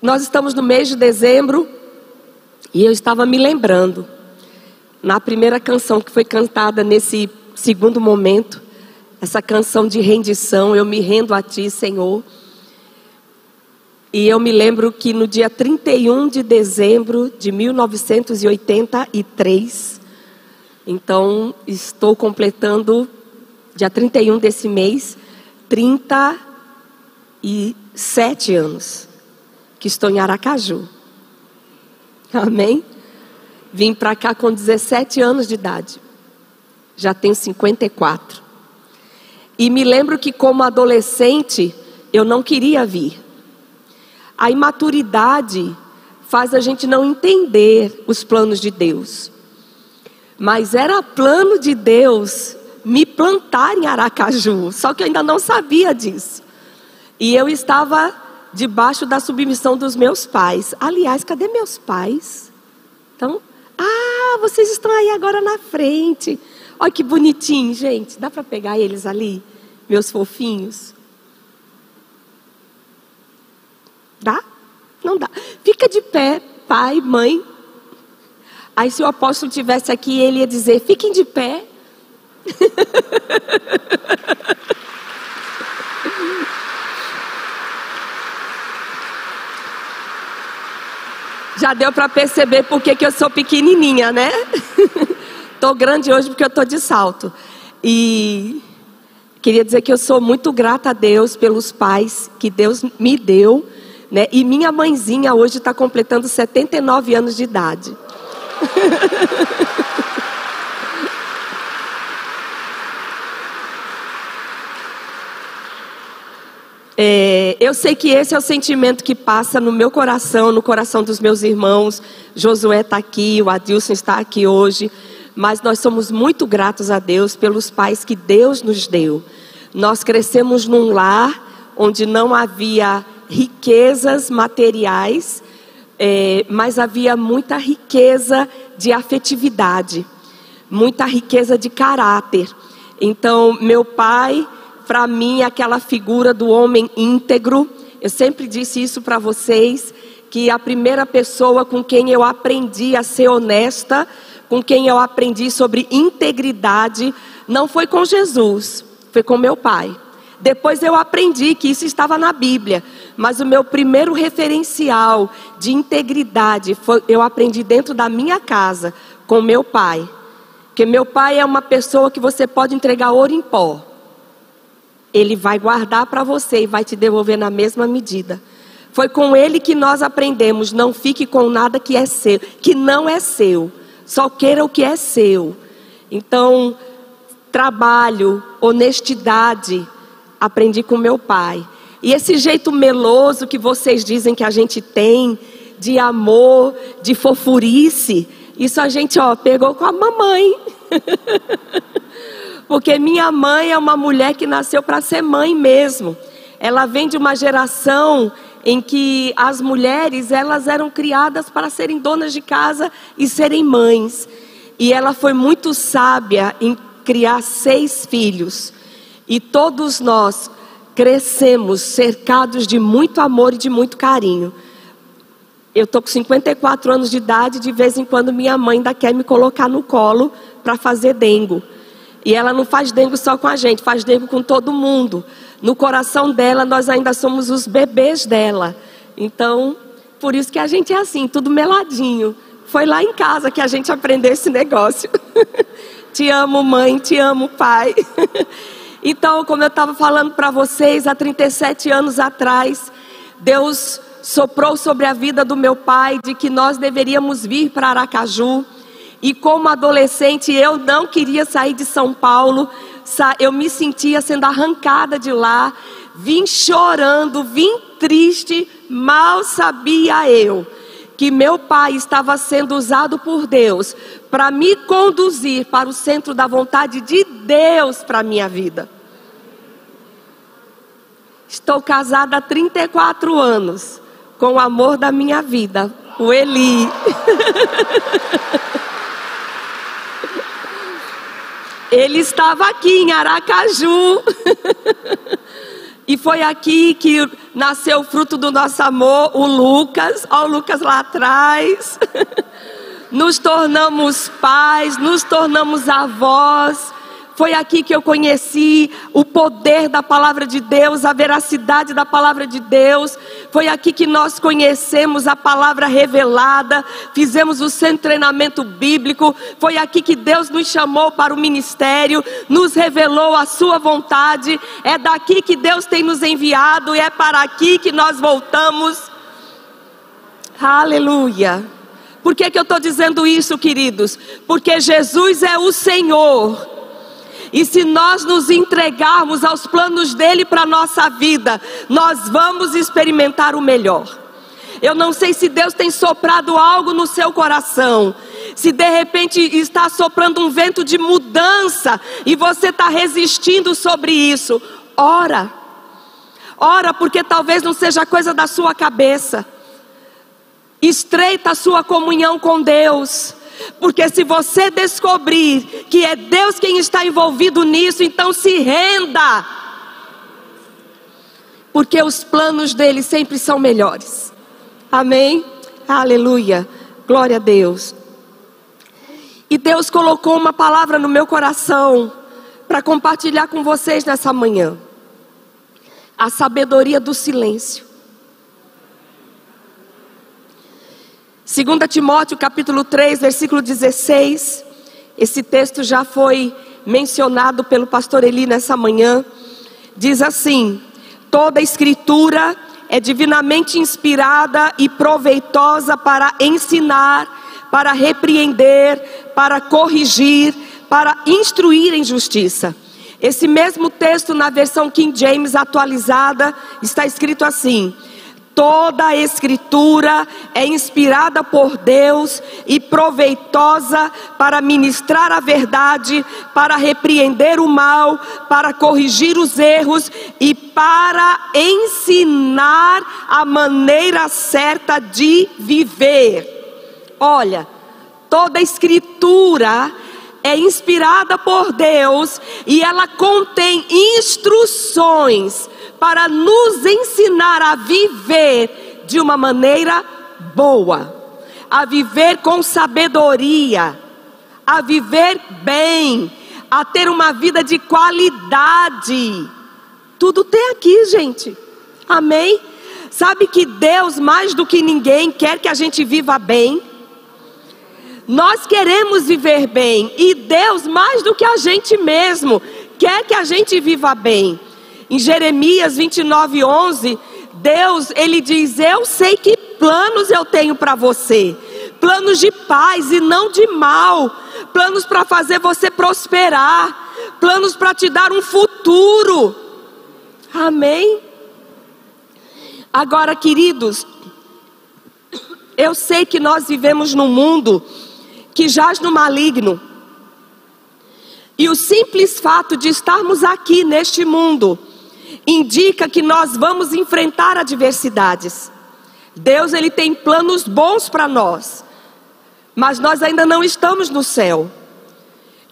nós estamos no mês de dezembro e eu estava me lembrando, na primeira canção que foi cantada nesse segundo momento, essa canção de rendição, eu me rendo a Ti, Senhor. E eu me lembro que no dia 31 de dezembro de 1983, então estou completando, dia 31 desse mês, 37 anos que estou em Aracaju. Amém? Vim para cá com 17 anos de idade. Já tenho 54. E me lembro que, como adolescente, eu não queria vir. A imaturidade faz a gente não entender os planos de Deus. Mas era plano de Deus me plantar em Aracaju, só que eu ainda não sabia disso. E eu estava debaixo da submissão dos meus pais. Aliás, cadê meus pais? Então, ah, vocês estão aí agora na frente. Olha que bonitinho, gente. Dá para pegar eles ali, meus fofinhos? Dá? Não dá. Fica de pé, pai, mãe. Aí se o apóstolo tivesse aqui, ele ia dizer: "Fiquem de pé". Já deu para perceber por que eu sou pequenininha, né? Estou grande hoje porque eu estou de salto. E queria dizer que eu sou muito grata a Deus pelos pais que Deus me deu. Né? E minha mãezinha hoje está completando 79 anos de idade. É, eu sei que esse é o sentimento que passa no meu coração, no coração dos meus irmãos. Josué está aqui, o Adilson está aqui hoje. Mas nós somos muito gratos a Deus pelos pais que Deus nos deu. Nós crescemos num lar onde não havia riquezas materiais, é, mas havia muita riqueza de afetividade, muita riqueza de caráter. Então, meu pai para mim, aquela figura do homem íntegro. Eu sempre disse isso para vocês, que a primeira pessoa com quem eu aprendi a ser honesta, com quem eu aprendi sobre integridade, não foi com Jesus, foi com meu pai. Depois eu aprendi que isso estava na Bíblia, mas o meu primeiro referencial de integridade foi, eu aprendi dentro da minha casa com meu pai. Porque meu pai é uma pessoa que você pode entregar ouro em pó. Ele vai guardar para você e vai te devolver na mesma medida. Foi com ele que nós aprendemos: não fique com nada que é seu, que não é seu. Só queira o que é seu. Então, trabalho, honestidade, aprendi com meu pai. E esse jeito meloso que vocês dizem que a gente tem, de amor, de fofurice, isso a gente, ó, pegou com a mamãe. Porque minha mãe é uma mulher que nasceu para ser mãe mesmo. Ela vem de uma geração em que as mulheres elas eram criadas para serem donas de casa e serem mães. E ela foi muito sábia em criar seis filhos. E todos nós crescemos cercados de muito amor e de muito carinho. Eu estou com 54 anos de idade, de vez em quando minha mãe ainda quer me colocar no colo para fazer dengo. E ela não faz dengo só com a gente, faz dengo com todo mundo. No coração dela, nós ainda somos os bebês dela. Então, por isso que a gente é assim, tudo meladinho. Foi lá em casa que a gente aprendeu esse negócio. te amo, mãe, te amo, pai. então, como eu estava falando para vocês, há 37 anos atrás, Deus soprou sobre a vida do meu pai de que nós deveríamos vir para Aracaju. E como adolescente, eu não queria sair de São Paulo, eu me sentia sendo arrancada de lá, vim chorando, vim triste, mal sabia eu que meu pai estava sendo usado por Deus para me conduzir para o centro da vontade de Deus para a minha vida. Estou casada há 34 anos com o amor da minha vida, o Eli. Ele estava aqui em Aracaju. E foi aqui que nasceu o fruto do nosso amor, o Lucas. Olha o Lucas lá atrás. nos tornamos pais, nos tornamos avós. Foi aqui que eu conheci o poder da palavra de Deus, a veracidade da palavra de Deus. Foi aqui que nós conhecemos a palavra revelada, fizemos o de treinamento bíblico. Foi aqui que Deus nos chamou para o ministério, nos revelou a sua vontade. É daqui que Deus tem nos enviado e é para aqui que nós voltamos. Aleluia. Por que, que eu estou dizendo isso, queridos? Porque Jesus é o Senhor. E se nós nos entregarmos aos planos dele para nossa vida, nós vamos experimentar o melhor. Eu não sei se Deus tem soprado algo no seu coração. Se de repente está soprando um vento de mudança e você está resistindo sobre isso, ora. Ora, porque talvez não seja coisa da sua cabeça. Estreita a sua comunhão com Deus. Porque se você descobrir que é Deus quem está envolvido nisso, então se renda. Porque os planos dele sempre são melhores. Amém? Aleluia. Glória a Deus. E Deus colocou uma palavra no meu coração para compartilhar com vocês nessa manhã. A sabedoria do silêncio. 2 Timóteo capítulo 3, versículo 16. Esse texto já foi mencionado pelo pastor Eli nessa manhã. Diz assim: toda escritura é divinamente inspirada e proveitosa para ensinar, para repreender, para corrigir, para instruir em justiça. Esse mesmo texto, na versão King James atualizada, está escrito assim: Toda a Escritura é inspirada por Deus e proveitosa para ministrar a verdade, para repreender o mal, para corrigir os erros e para ensinar a maneira certa de viver. Olha, toda a Escritura é inspirada por Deus e ela contém instruções para nos ensinar a viver de uma maneira boa, a viver com sabedoria, a viver bem, a ter uma vida de qualidade. Tudo tem aqui, gente. Amém? Sabe que Deus, mais do que ninguém, quer que a gente viva bem. Nós queremos viver bem e Deus, mais do que a gente mesmo, quer que a gente viva bem. Em Jeremias 29, 11, Deus, ele diz: Eu sei que planos eu tenho para você, planos de paz e não de mal, planos para fazer você prosperar, planos para te dar um futuro. Amém? Agora, queridos, eu sei que nós vivemos num mundo que jaz no maligno. E o simples fato de estarmos aqui neste mundo indica que nós vamos enfrentar adversidades. Deus ele tem planos bons para nós, mas nós ainda não estamos no céu.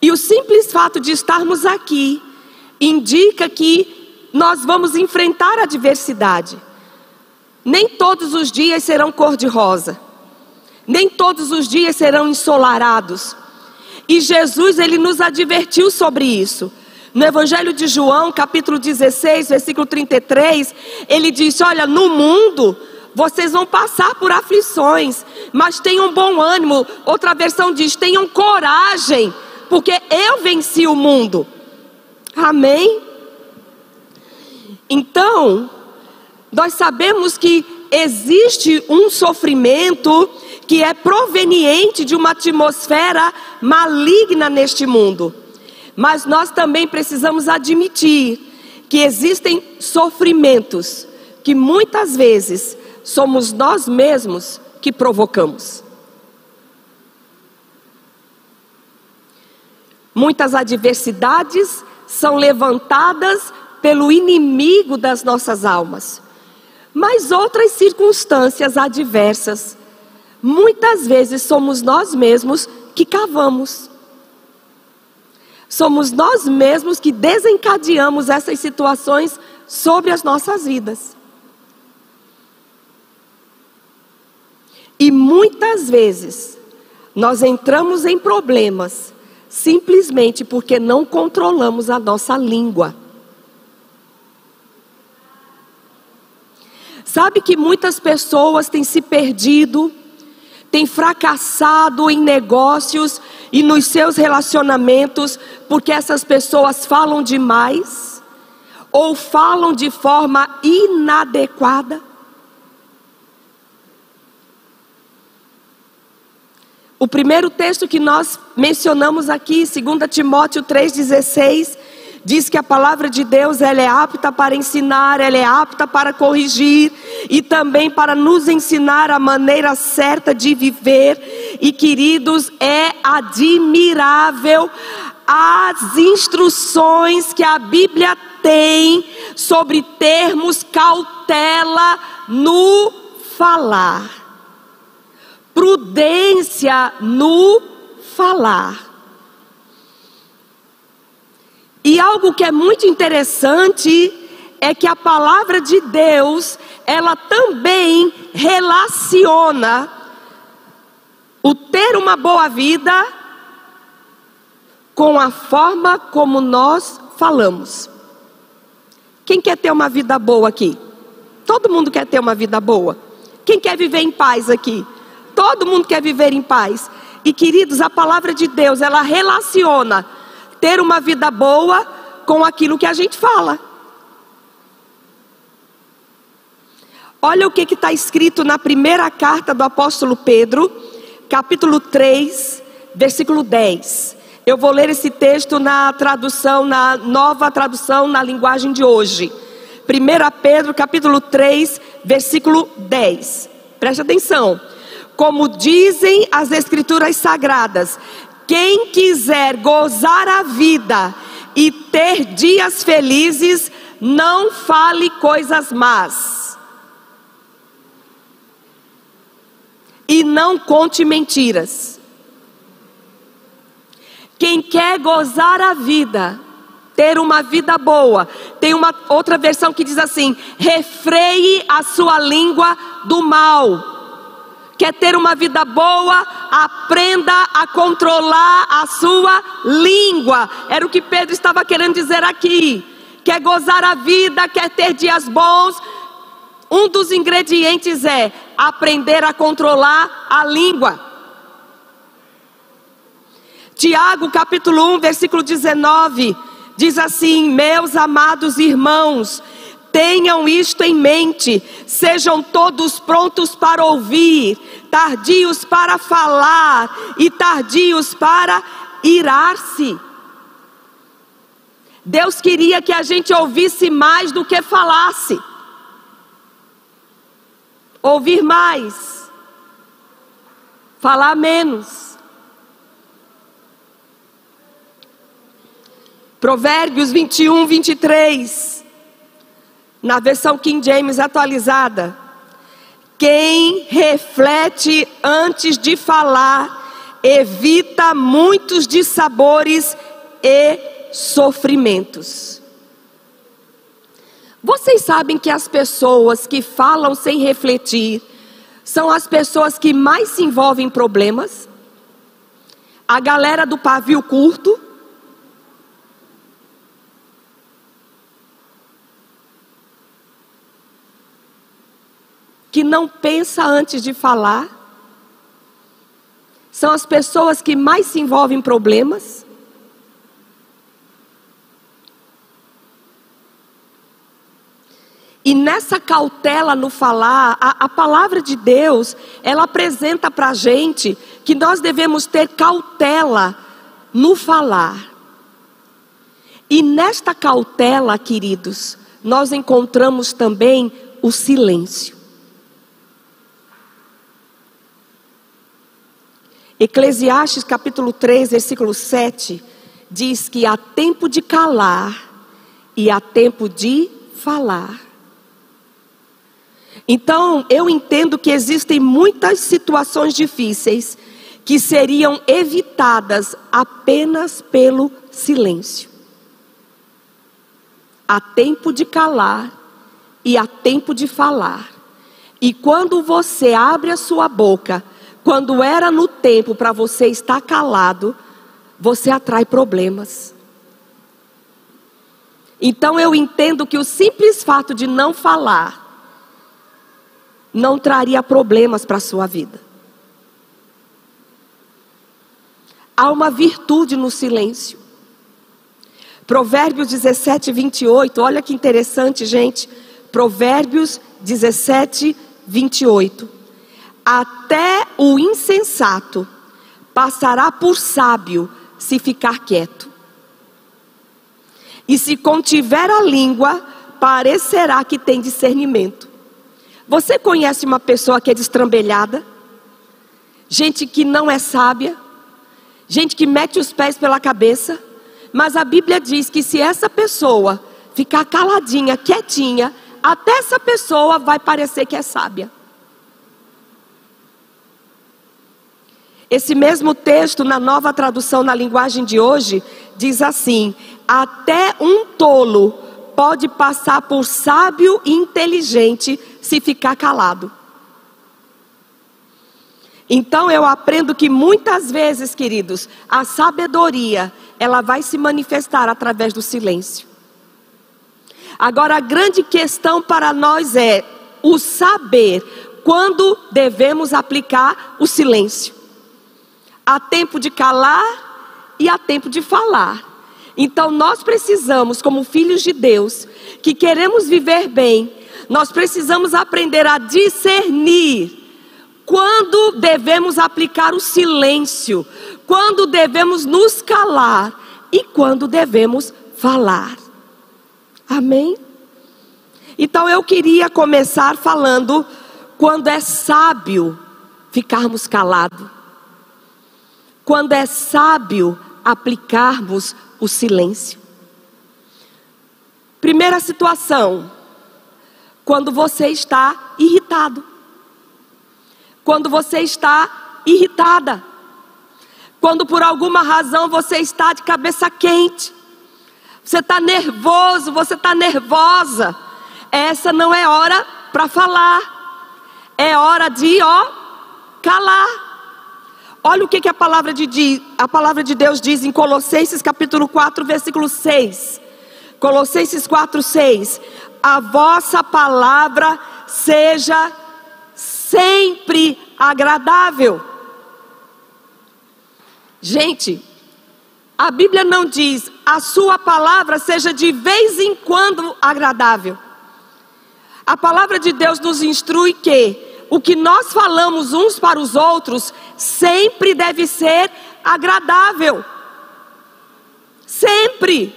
E o simples fato de estarmos aqui indica que nós vamos enfrentar adversidade. Nem todos os dias serão cor-de-rosa. Nem todos os dias serão ensolarados. E Jesus ele nos advertiu sobre isso. No Evangelho de João, capítulo 16, versículo 33, ele diz: Olha, no mundo vocês vão passar por aflições, mas tenham bom ânimo. Outra versão diz: tenham coragem, porque eu venci o mundo. Amém? Então, nós sabemos que existe um sofrimento que é proveniente de uma atmosfera maligna neste mundo. Mas nós também precisamos admitir que existem sofrimentos que muitas vezes somos nós mesmos que provocamos. Muitas adversidades são levantadas pelo inimigo das nossas almas. Mas outras circunstâncias adversas, muitas vezes somos nós mesmos que cavamos. Somos nós mesmos que desencadeamos essas situações sobre as nossas vidas. E muitas vezes nós entramos em problemas simplesmente porque não controlamos a nossa língua. Sabe que muitas pessoas têm se perdido, têm fracassado em negócios e nos seus relacionamentos porque essas pessoas falam demais ou falam de forma inadequada? O primeiro texto que nós mencionamos aqui, 2 Timóteo 3,16, diz que a palavra de Deus ela é apta para ensinar, ela é apta para corrigir e também para nos ensinar a maneira certa de viver. E queridos, é admirável as instruções que a Bíblia tem sobre termos cautela no falar, prudência no falar. E algo que é muito interessante é que a palavra de Deus, ela também relaciona o ter uma boa vida com a forma como nós falamos. Quem quer ter uma vida boa aqui? Todo mundo quer ter uma vida boa. Quem quer viver em paz aqui? Todo mundo quer viver em paz. E queridos, a palavra de Deus, ela relaciona ter uma vida boa com aquilo que a gente fala. Olha o que está escrito na primeira carta do apóstolo Pedro, capítulo 3, versículo 10. Eu vou ler esse texto na tradução, na nova tradução, na linguagem de hoje. 1 Pedro, capítulo 3, versículo 10. Preste atenção. Como dizem as escrituras sagradas, quem quiser gozar a vida e ter dias felizes, não fale coisas más. E não conte mentiras. Quem quer gozar a vida, ter uma vida boa, tem uma outra versão que diz assim: refreie a sua língua do mal quer ter uma vida boa, aprenda a controlar a sua língua. Era o que Pedro estava querendo dizer aqui. Quer gozar a vida, quer ter dias bons. Um dos ingredientes é aprender a controlar a língua. Tiago, capítulo 1, versículo 19, diz assim: Meus amados irmãos, Tenham isto em mente, sejam todos prontos para ouvir, tardios para falar e tardios para irar-se. Deus queria que a gente ouvisse mais do que falasse. Ouvir mais, falar menos. Provérbios 21, 23 na versão King James atualizada, quem reflete antes de falar evita muitos dissabores e sofrimentos. Vocês sabem que as pessoas que falam sem refletir são as pessoas que mais se envolvem em problemas? A galera do pavio curto, que não pensa antes de falar, são as pessoas que mais se envolvem em problemas. E nessa cautela no falar, a, a palavra de Deus, ela apresenta para a gente que nós devemos ter cautela no falar. E nesta cautela, queridos, nós encontramos também o silêncio. Eclesiastes capítulo 3, versículo 7 diz que há tempo de calar e há tempo de falar. Então, eu entendo que existem muitas situações difíceis que seriam evitadas apenas pelo silêncio. Há tempo de calar e há tempo de falar. E quando você abre a sua boca, quando era no tempo para você estar calado, você atrai problemas. Então eu entendo que o simples fato de não falar não traria problemas para a sua vida. Há uma virtude no silêncio. Provérbios 17, 28, olha que interessante, gente. Provérbios 17, 28. Até o insensato passará por sábio se ficar quieto. E se contiver a língua, parecerá que tem discernimento. Você conhece uma pessoa que é destrambelhada? Gente que não é sábia? Gente que mete os pés pela cabeça? Mas a Bíblia diz que se essa pessoa ficar caladinha, quietinha, até essa pessoa vai parecer que é sábia. Esse mesmo texto, na nova tradução na linguagem de hoje, diz assim: Até um tolo pode passar por sábio e inteligente se ficar calado. Então eu aprendo que muitas vezes, queridos, a sabedoria, ela vai se manifestar através do silêncio. Agora a grande questão para nós é o saber quando devemos aplicar o silêncio. Há tempo de calar e há tempo de falar. Então nós precisamos, como filhos de Deus, que queremos viver bem, nós precisamos aprender a discernir quando devemos aplicar o silêncio, quando devemos nos calar e quando devemos falar. Amém? Então eu queria começar falando quando é sábio ficarmos calados quando é sábio aplicarmos o silêncio. Primeira situação, quando você está irritado. Quando você está irritada. Quando por alguma razão você está de cabeça quente. Você está nervoso, você está nervosa. Essa não é hora para falar. É hora de, ó, calar. Olha o que, que a, palavra de, a palavra de Deus diz em Colossenses capítulo 4, versículo 6. Colossenses 4, 6. A vossa palavra seja sempre agradável. Gente, a Bíblia não diz a sua palavra seja de vez em quando agradável. A palavra de Deus nos instrui que o que nós falamos uns para os outros sempre deve ser agradável. Sempre.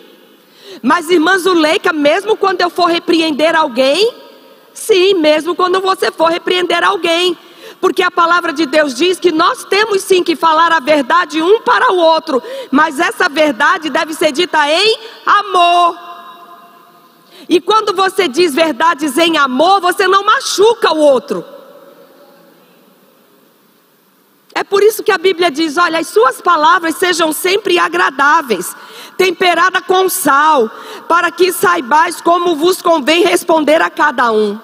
Mas, irmã Zuleika, mesmo quando eu for repreender alguém, sim, mesmo quando você for repreender alguém, porque a palavra de Deus diz que nós temos sim que falar a verdade um para o outro, mas essa verdade deve ser dita em amor. E quando você diz verdades em amor, você não machuca o outro. É por isso que a Bíblia diz: olha, as suas palavras sejam sempre agradáveis, temperada com sal, para que saibais como vos convém responder a cada um.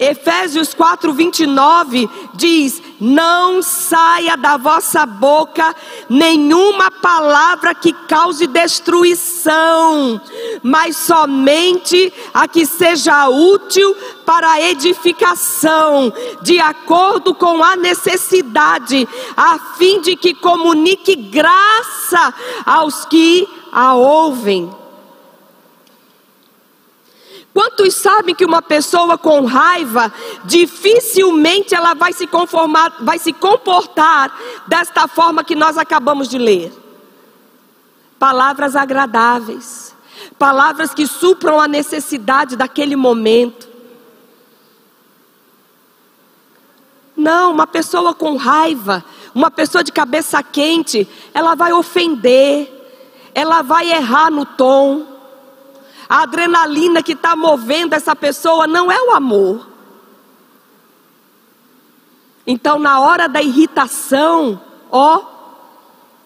Efésios 4, 29 diz: Não saia da vossa boca nenhuma palavra que cause destruição, mas somente a que seja útil para a edificação, de acordo com a necessidade, a fim de que comunique graça aos que a ouvem. Quantos sabem que uma pessoa com raiva dificilmente ela vai se conformar, vai se comportar desta forma que nós acabamos de ler? Palavras agradáveis, palavras que supram a necessidade daquele momento. Não, uma pessoa com raiva, uma pessoa de cabeça quente, ela vai ofender, ela vai errar no tom, a adrenalina que está movendo essa pessoa não é o amor. Então, na hora da irritação, ó,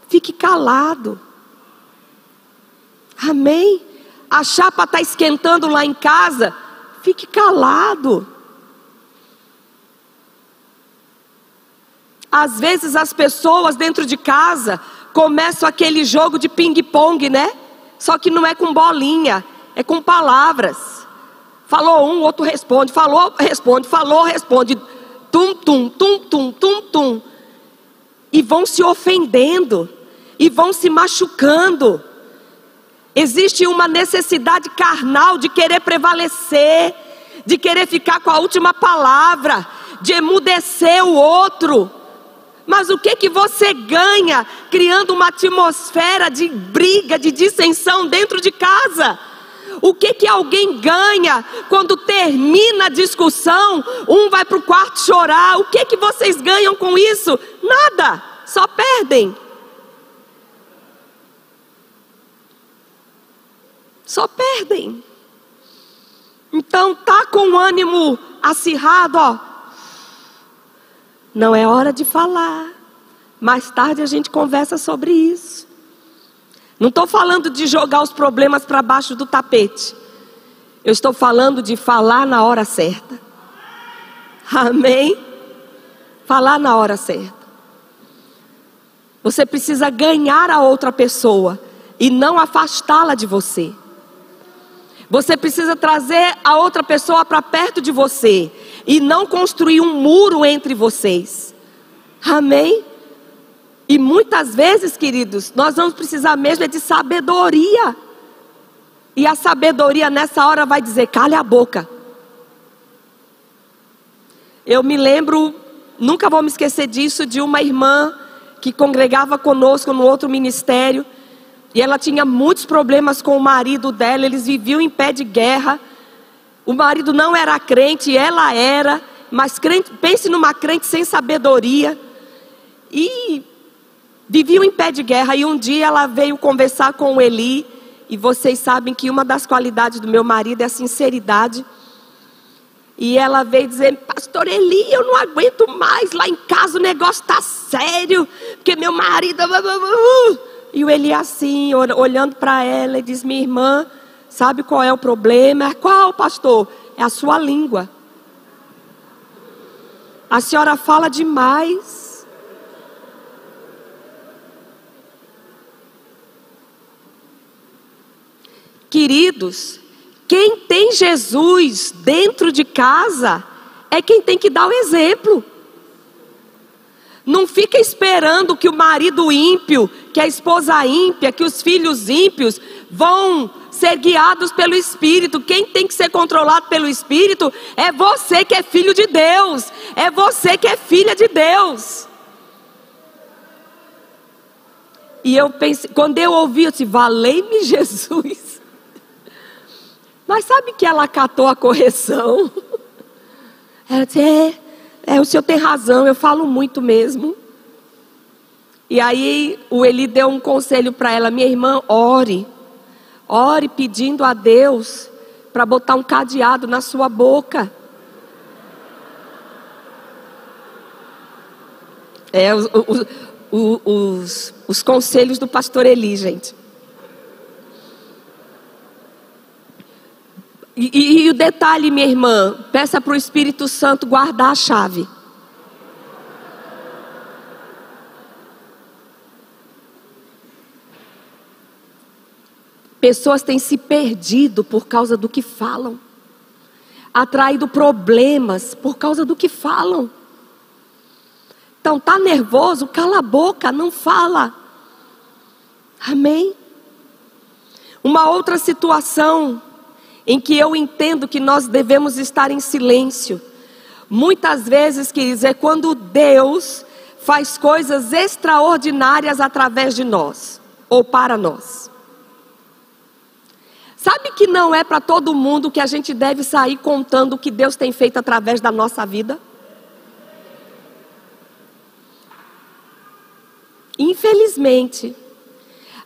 fique calado. Amém? a chapa está esquentando lá em casa, fique calado. Às vezes as pessoas dentro de casa começam aquele jogo de ping-pong, né? Só que não é com bolinha, é com palavras. Falou um, outro responde, falou, responde, falou, responde. Tum, tum, tum, tum, tum, tum. E vão se ofendendo, e vão se machucando. Existe uma necessidade carnal de querer prevalecer, de querer ficar com a última palavra, de emudecer o outro. Mas o que que você ganha criando uma atmosfera de briga, de dissensão dentro de casa? O que que alguém ganha quando termina a discussão, um vai para o quarto chorar? O que que vocês ganham com isso? Nada, só perdem. Só perdem. Então tá com o ânimo acirrado, ó. Não é hora de falar. Mais tarde a gente conversa sobre isso. Não estou falando de jogar os problemas para baixo do tapete. Eu estou falando de falar na hora certa. Amém? Falar na hora certa. Você precisa ganhar a outra pessoa e não afastá-la de você. Você precisa trazer a outra pessoa para perto de você e não construir um muro entre vocês. Amém? E muitas vezes, queridos, nós vamos precisar mesmo é de sabedoria. E a sabedoria nessa hora vai dizer: cale a boca. Eu me lembro, nunca vou me esquecer disso, de uma irmã que congregava conosco no outro ministério. E ela tinha muitos problemas com o marido dela, eles viviam em pé de guerra. O marido não era crente, ela era, mas crente, pense numa crente sem sabedoria. E viviam em pé de guerra. E um dia ela veio conversar com o Eli. E vocês sabem que uma das qualidades do meu marido é a sinceridade. E ela veio dizer: Pastor Eli, eu não aguento mais. Lá em casa o negócio está sério. Porque meu marido. E o Eli assim, olhando para ela, e diz: Minha irmã, sabe qual é o problema? Qual, pastor? É a sua língua. A senhora fala demais. Queridos, quem tem Jesus dentro de casa é quem tem que dar o exemplo. Não fica esperando que o marido ímpio, que a esposa ímpia, que os filhos ímpios vão ser guiados pelo Espírito. Quem tem que ser controlado pelo Espírito é você que é filho de Deus. É você que é filha de Deus. E eu pensei, quando eu ouvi, eu disse, valei-me Jesus. Mas sabe que ela catou a correção? Ela disse, é, é, o senhor tem razão, eu falo muito mesmo. E aí o Eli deu um conselho para ela: minha irmã, ore. Ore pedindo a Deus para botar um cadeado na sua boca. É, os, os, os, os conselhos do pastor Eli, gente. E, e, e o detalhe, minha irmã, peça para o Espírito Santo guardar a chave. Pessoas têm se perdido por causa do que falam, atraído problemas por causa do que falam. Então, tá nervoso? Cala a boca, não fala. Amém? Uma outra situação em que eu entendo que nós devemos estar em silêncio. Muitas vezes, queridos, é quando Deus faz coisas extraordinárias através de nós ou para nós. Sabe que não é para todo mundo que a gente deve sair contando o que Deus tem feito através da nossa vida? Infelizmente,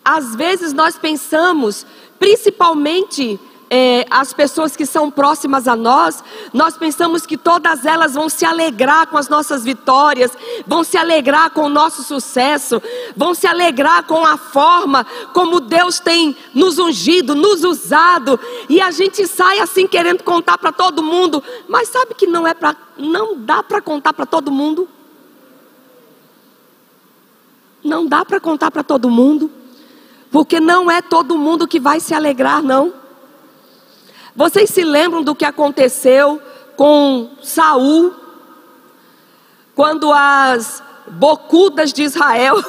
às vezes nós pensamos, principalmente é, as pessoas que são próximas a nós, nós pensamos que todas elas vão se alegrar com as nossas vitórias, vão se alegrar com o nosso sucesso, vão se alegrar com a forma como Deus tem nos ungido, nos usado, e a gente sai assim querendo contar para todo mundo, mas sabe que não é para, não dá para contar para todo mundo. Não dá para contar para todo mundo, porque não é todo mundo que vai se alegrar, não. Vocês se lembram do que aconteceu com Saul, quando as bocudas de Israel,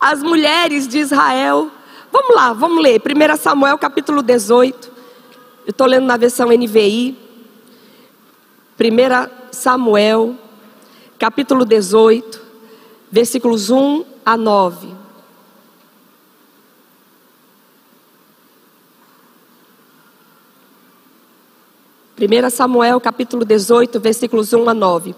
as mulheres de Israel, vamos lá, vamos ler, 1 Samuel capítulo 18, eu estou lendo na versão NVI, 1 Samuel capítulo 18, versículos 1 a 9. 1 Samuel capítulo 18, versículos 1 a 9.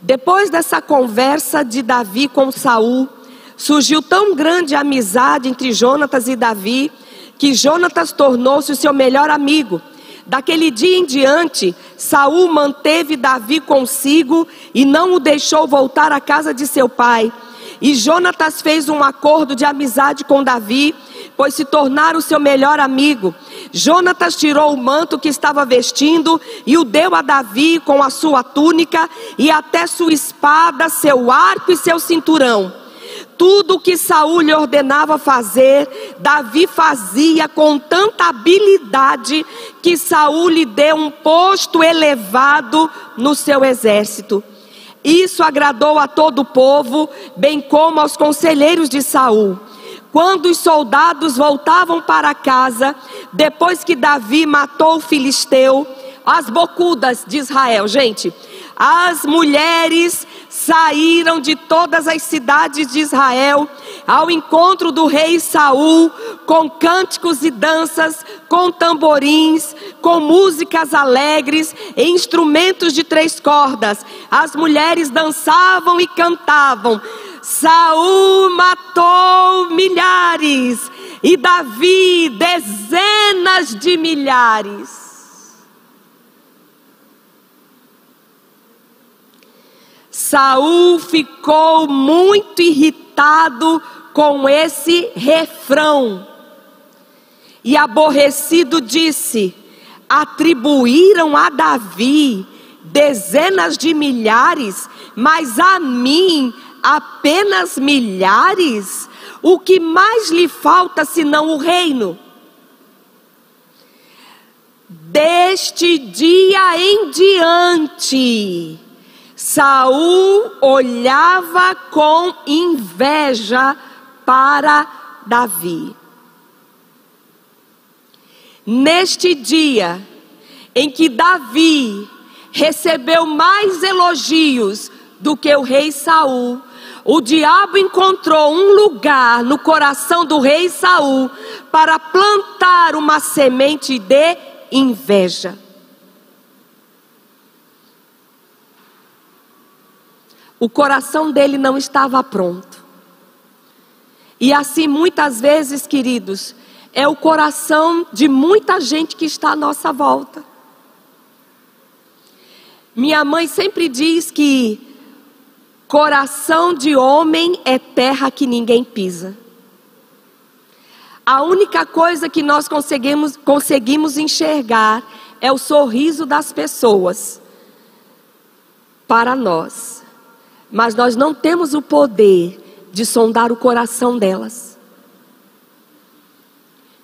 Depois dessa conversa de Davi com Saul, surgiu tão grande amizade entre Jonatas e Davi, que Jonatas tornou-se o seu melhor amigo. Daquele dia em diante, Saul manteve Davi consigo e não o deixou voltar à casa de seu pai. E Jonatas fez um acordo de amizade com Davi, pois se tornara o seu melhor amigo. Jonatas tirou o manto que estava vestindo e o deu a Davi com a sua túnica e até sua espada, seu arco e seu cinturão. Tudo o que Saul lhe ordenava fazer, Davi fazia com tanta habilidade que Saul lhe deu um posto elevado no seu exército. Isso agradou a todo o povo, bem como aos conselheiros de Saul. Quando os soldados voltavam para casa, depois que Davi matou o filisteu, as bocudas de Israel, gente, as mulheres saíram de todas as cidades de Israel ao encontro do rei Saul com cânticos e danças, com tamborins, com músicas alegres e instrumentos de três cordas. As mulheres dançavam e cantavam. Saul matou milhares e Davi dezenas de milhares. Saul ficou muito irritado com esse refrão. E aborrecido disse: Atribuíram a Davi dezenas de milhares, mas a mim apenas milhares? O que mais lhe falta senão o reino? Deste dia em diante, Saul olhava com inveja para Davi. Neste dia em que Davi recebeu mais elogios do que o rei Saul, o diabo encontrou um lugar no coração do rei Saul para plantar uma semente de inveja. O coração dele não estava pronto. E assim, muitas vezes, queridos, é o coração de muita gente que está à nossa volta. Minha mãe sempre diz que coração de homem é terra que ninguém pisa. A única coisa que nós conseguimos, conseguimos enxergar é o sorriso das pessoas para nós mas nós não temos o poder de sondar o coração delas.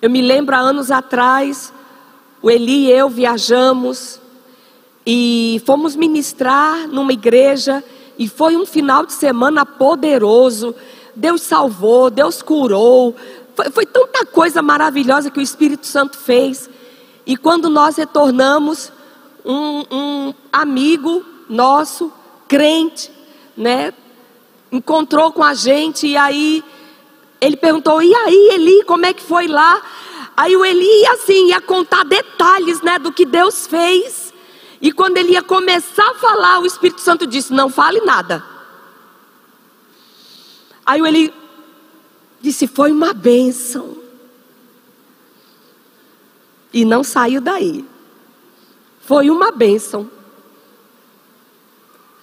Eu me lembro há anos atrás, o Eli e eu viajamos e fomos ministrar numa igreja e foi um final de semana poderoso. Deus salvou, Deus curou. Foi, foi tanta coisa maravilhosa que o Espírito Santo fez. E quando nós retornamos, um, um amigo nosso, crente, né, encontrou com a gente e aí ele perguntou: "E aí, Eli, como é que foi lá?" Aí o Eli assim ia contar detalhes, né, do que Deus fez. E quando ele ia começar a falar, o Espírito Santo disse: "Não fale nada". Aí o Eli disse: "Foi uma bênção". E não saiu daí. Foi uma bênção.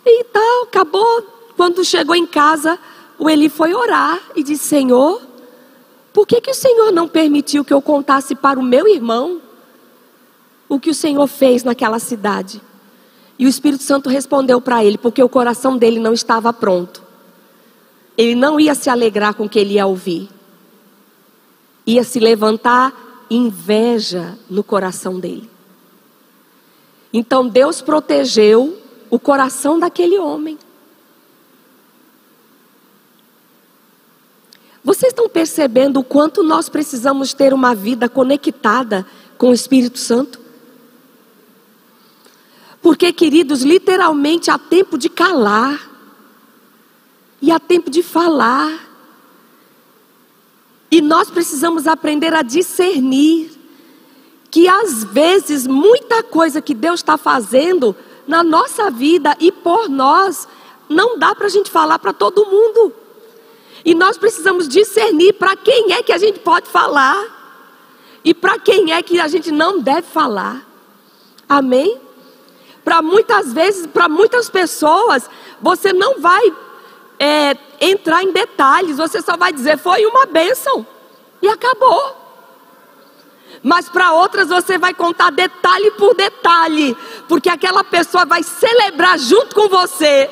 E tal, acabou. Quando chegou em casa, o Eli foi orar e disse: Senhor, por que, que o Senhor não permitiu que eu contasse para o meu irmão o que o Senhor fez naquela cidade? E o Espírito Santo respondeu para ele, porque o coração dele não estava pronto. Ele não ia se alegrar com o que ele ia ouvir. Ia se levantar inveja no coração dele. Então Deus protegeu o coração daquele homem. Vocês estão percebendo o quanto nós precisamos ter uma vida conectada com o Espírito Santo? Porque, queridos, literalmente há tempo de calar, e há tempo de falar, e nós precisamos aprender a discernir que às vezes muita coisa que Deus está fazendo na nossa vida e por nós não dá para a gente falar para todo mundo. E nós precisamos discernir para quem é que a gente pode falar e para quem é que a gente não deve falar. Amém? Para muitas vezes, para muitas pessoas, você não vai é, entrar em detalhes, você só vai dizer foi uma bênção e acabou. Mas para outras você vai contar detalhe por detalhe, porque aquela pessoa vai celebrar junto com você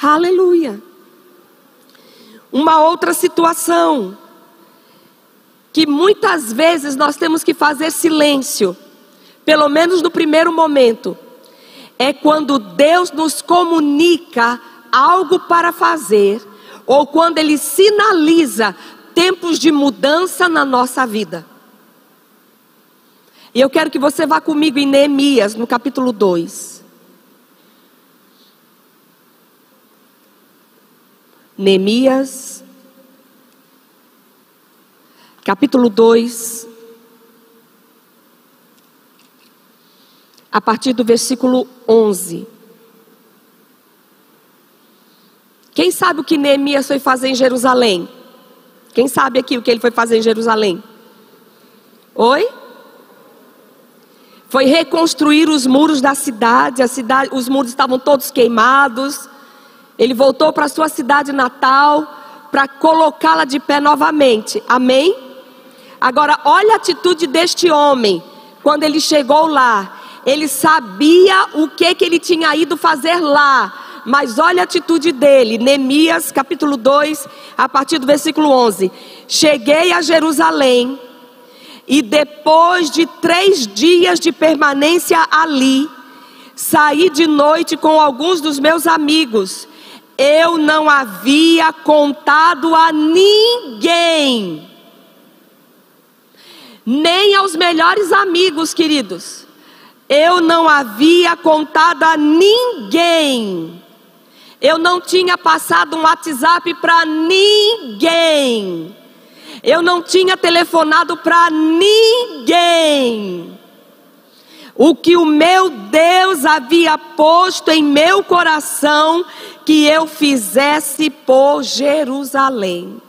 Aleluia. Uma outra situação que muitas vezes nós temos que fazer silêncio, pelo menos no primeiro momento, é quando Deus nos comunica algo para fazer, ou quando Ele sinaliza tempos de mudança na nossa vida. E eu quero que você vá comigo em Neemias, no capítulo 2. Neemias, capítulo 2, a partir do versículo 11. Quem sabe o que Neemias foi fazer em Jerusalém? Quem sabe aqui o que ele foi fazer em Jerusalém? Oi? Foi reconstruir os muros da cidade, cidade, os muros estavam todos queimados. Ele voltou para sua cidade natal para colocá-la de pé novamente. Amém? Agora, olha a atitude deste homem quando ele chegou lá. Ele sabia o que, que ele tinha ido fazer lá. Mas olha a atitude dele, Neemias capítulo 2, a partir do versículo 11: Cheguei a Jerusalém, e depois de três dias de permanência ali, saí de noite com alguns dos meus amigos eu não havia contado a ninguém, nem aos melhores amigos, queridos. Eu não havia contado a ninguém. Eu não tinha passado um WhatsApp para ninguém. Eu não tinha telefonado para ninguém. O que o meu Deus havia posto em meu coração que eu fizesse por Jerusalém.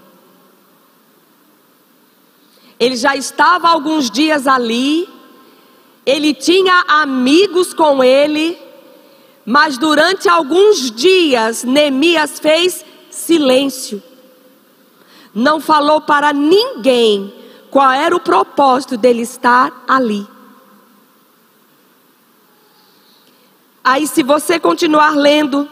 Ele já estava alguns dias ali, ele tinha amigos com ele, mas durante alguns dias Neemias fez silêncio. Não falou para ninguém qual era o propósito dele estar ali. Aí, se você continuar lendo,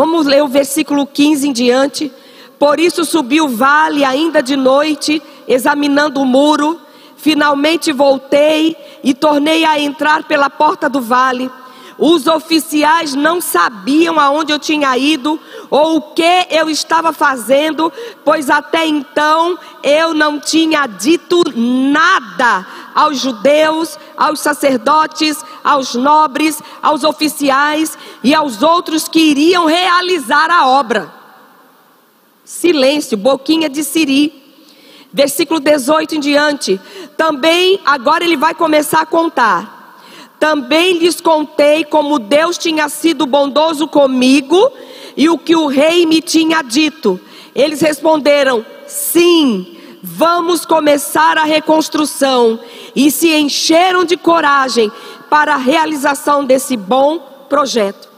Vamos ler o versículo 15 em diante. Por isso subi o vale ainda de noite, examinando o muro. Finalmente voltei e tornei a entrar pela porta do vale. Os oficiais não sabiam aonde eu tinha ido ou o que eu estava fazendo, pois até então eu não tinha dito nada aos judeus, aos sacerdotes, aos nobres, aos oficiais e aos outros que iriam realizar a obra. Silêncio, boquinha de siri. Versículo 18 em diante. Também, agora ele vai começar a contar. Também lhes contei como Deus tinha sido bondoso comigo e o que o rei me tinha dito. Eles responderam: Sim, vamos começar a reconstrução. E se encheram de coragem para a realização desse bom projeto.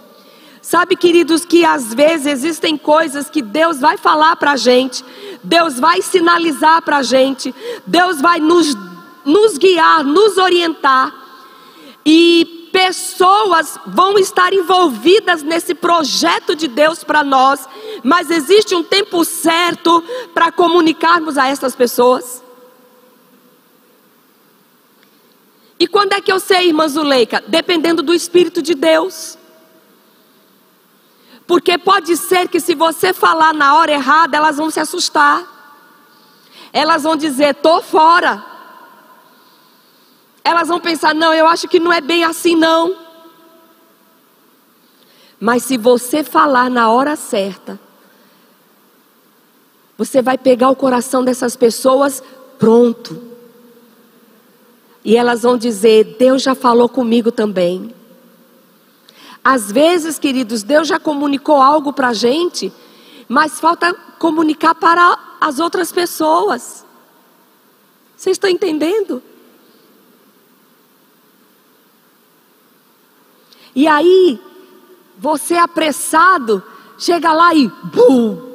Sabe, queridos, que às vezes existem coisas que Deus vai falar para a gente, Deus vai sinalizar para a gente, Deus vai nos, nos guiar, nos orientar, e pessoas vão estar envolvidas nesse projeto de Deus para nós, mas existe um tempo certo para comunicarmos a essas pessoas. E quando é que eu sei, irmã Zuleika? Dependendo do Espírito de Deus. Porque pode ser que se você falar na hora errada, elas vão se assustar. Elas vão dizer, tô fora. Elas vão pensar, não, eu acho que não é bem assim não. Mas se você falar na hora certa, você vai pegar o coração dessas pessoas pronto. E elas vão dizer: Deus já falou comigo também. Às vezes, queridos, Deus já comunicou algo para a gente, mas falta comunicar para as outras pessoas. Vocês estão entendendo? E aí, você apressado, chega lá e bum!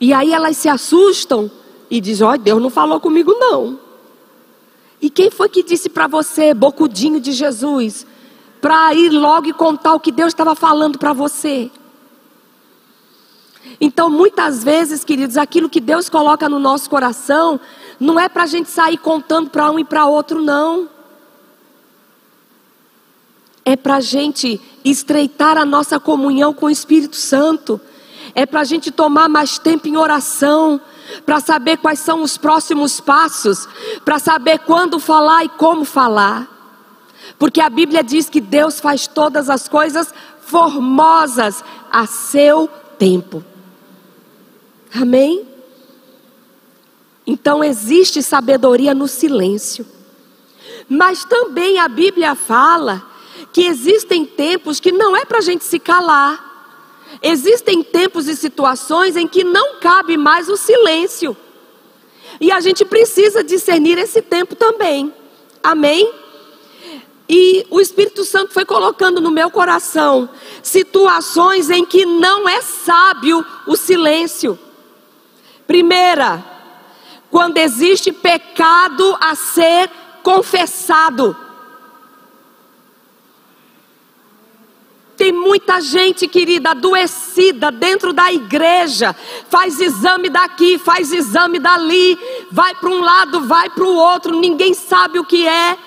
E aí elas se assustam e dizem: Olha, Deus não falou comigo, não. E quem foi que disse para você, bocudinho de Jesus, para ir logo e contar o que Deus estava falando para você? Então, muitas vezes, queridos, aquilo que Deus coloca no nosso coração, não é para a gente sair contando para um e para outro, não. É para a gente estreitar a nossa comunhão com o Espírito Santo. É para a gente tomar mais tempo em oração para saber quais são os próximos passos, para saber quando falar e como falar. Porque a Bíblia diz que Deus faz todas as coisas formosas a seu tempo. Amém? Então existe sabedoria no silêncio. Mas também a Bíblia fala que existem tempos que não é para a gente se calar. Existem tempos e situações em que não cabe mais o silêncio. E a gente precisa discernir esse tempo também. Amém? E o Espírito Santo foi colocando no meu coração situações em que não é sábio o silêncio. Primeira, quando existe pecado a ser confessado. Tem muita gente, querida, adoecida dentro da igreja. Faz exame daqui, faz exame dali, vai para um lado, vai para o outro, ninguém sabe o que é.